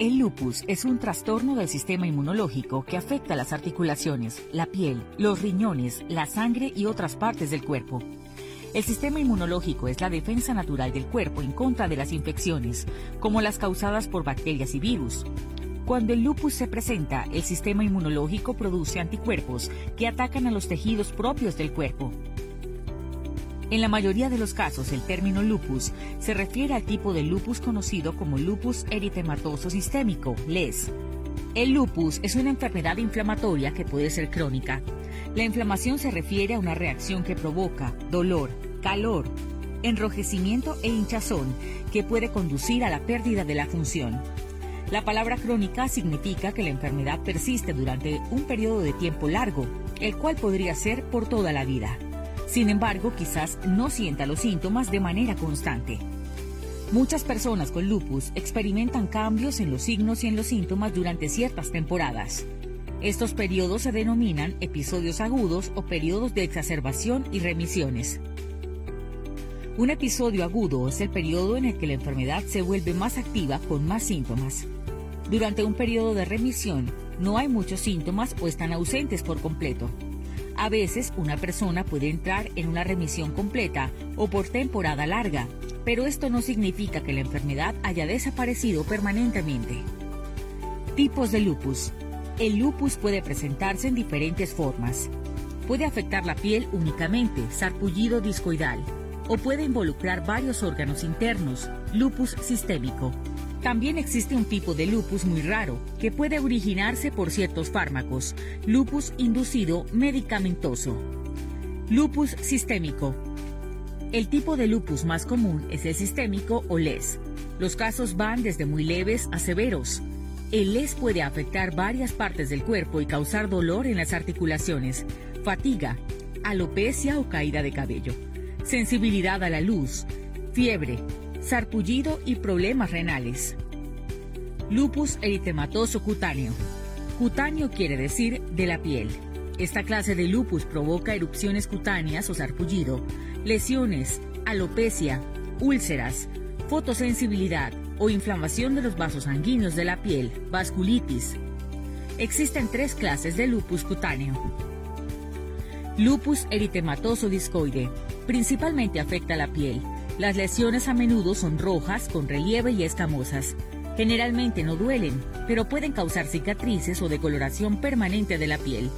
El lupus es un trastorno del sistema inmunológico que afecta las articulaciones, la piel, los riñones, la sangre y otras partes del cuerpo. El sistema inmunológico es la defensa natural del cuerpo en contra de las infecciones, como las causadas por bacterias y virus. Cuando el lupus se presenta, el sistema inmunológico produce anticuerpos que atacan a los tejidos propios del cuerpo. En la mayoría de los casos, el término lupus se refiere al tipo de lupus conocido como lupus eritematoso sistémico, LES. El lupus es una enfermedad inflamatoria que puede ser crónica. La inflamación se refiere a una reacción que provoca dolor, calor, enrojecimiento e hinchazón que puede conducir a la pérdida de la función. La palabra crónica significa que la enfermedad persiste durante un periodo de tiempo largo, el cual podría ser por toda la vida. Sin embargo, quizás no sienta los síntomas de manera constante. Muchas personas con lupus experimentan cambios en los signos y en los síntomas durante ciertas temporadas. Estos periodos se denominan episodios agudos o periodos de exacerbación y remisiones. Un episodio agudo es el periodo en el que la enfermedad se vuelve más activa con más síntomas. Durante un periodo de remisión no hay muchos síntomas o están ausentes por completo. A veces una persona puede entrar en una remisión completa o por temporada larga, pero esto no significa que la enfermedad haya desaparecido permanentemente. Tipos de lupus. El lupus puede presentarse en diferentes formas. Puede afectar la piel únicamente, sarpullido discoidal, o puede involucrar varios órganos internos, lupus sistémico. También existe un tipo de lupus muy raro, que puede originarse por ciertos fármacos, lupus inducido medicamentoso. Lupus sistémico. El tipo de lupus más común es el sistémico o LES. Los casos van desde muy leves a severos. El LES puede afectar varias partes del cuerpo y causar dolor en las articulaciones, fatiga, alopecia o caída de cabello, sensibilidad a la luz, fiebre, sarpullido y problemas renales. Lupus eritematoso cutáneo. Cutáneo quiere decir de la piel. Esta clase de lupus provoca erupciones cutáneas o sarpullido, lesiones, alopecia, úlceras, fotosensibilidad o inflamación de los vasos sanguíneos de la piel, vasculitis. Existen tres clases de lupus cutáneo. Lupus eritematoso discoide. Principalmente afecta la piel, las lesiones a menudo son rojas, con relieve y escamosas. Generalmente no duelen, pero pueden causar cicatrices o decoloración permanente de la piel.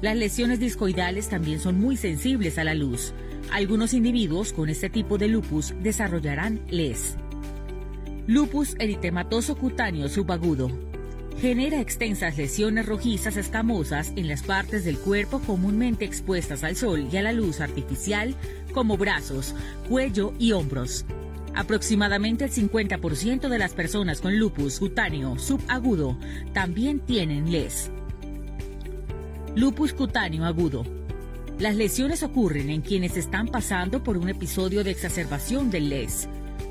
Las lesiones discoidales también son muy sensibles a la luz. Algunos individuos con este tipo de lupus desarrollarán LES. Lupus eritematoso cutáneo subagudo. Genera extensas lesiones rojizas escamosas en las partes del cuerpo comúnmente expuestas al sol y a la luz artificial, como brazos, cuello y hombros. Aproximadamente el 50% de las personas con lupus cutáneo subagudo también tienen LES. Lupus cutáneo agudo. Las lesiones ocurren en quienes están pasando por un episodio de exacerbación del LES.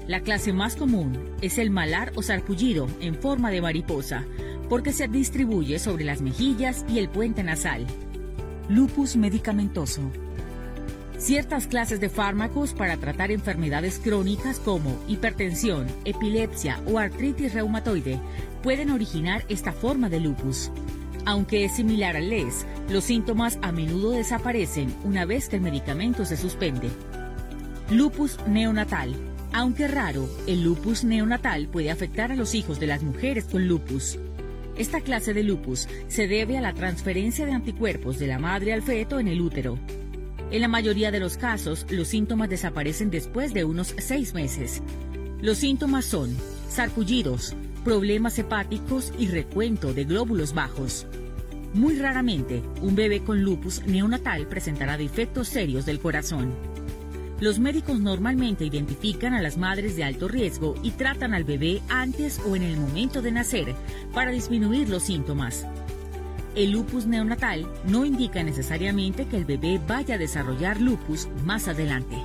La clase más común es el malar o sarpullido en forma de mariposa, porque se distribuye sobre las mejillas y el puente nasal. Lupus medicamentoso. Ciertas clases de fármacos para tratar enfermedades crónicas como hipertensión, epilepsia o artritis reumatoide pueden originar esta forma de lupus. Aunque es similar al LES, los síntomas a menudo desaparecen una vez que el medicamento se suspende. Lupus neonatal. Aunque raro, el lupus neonatal puede afectar a los hijos de las mujeres con lupus. Esta clase de lupus se debe a la transferencia de anticuerpos de la madre al feto en el útero. En la mayoría de los casos, los síntomas desaparecen después de unos seis meses. Los síntomas son sarpullidos, problemas hepáticos y recuento de glóbulos bajos. Muy raramente, un bebé con lupus neonatal presentará defectos serios del corazón. Los médicos normalmente identifican a las madres de alto riesgo y tratan al bebé antes o en el momento de nacer para disminuir los síntomas. El lupus neonatal no indica necesariamente que el bebé vaya a desarrollar lupus más adelante.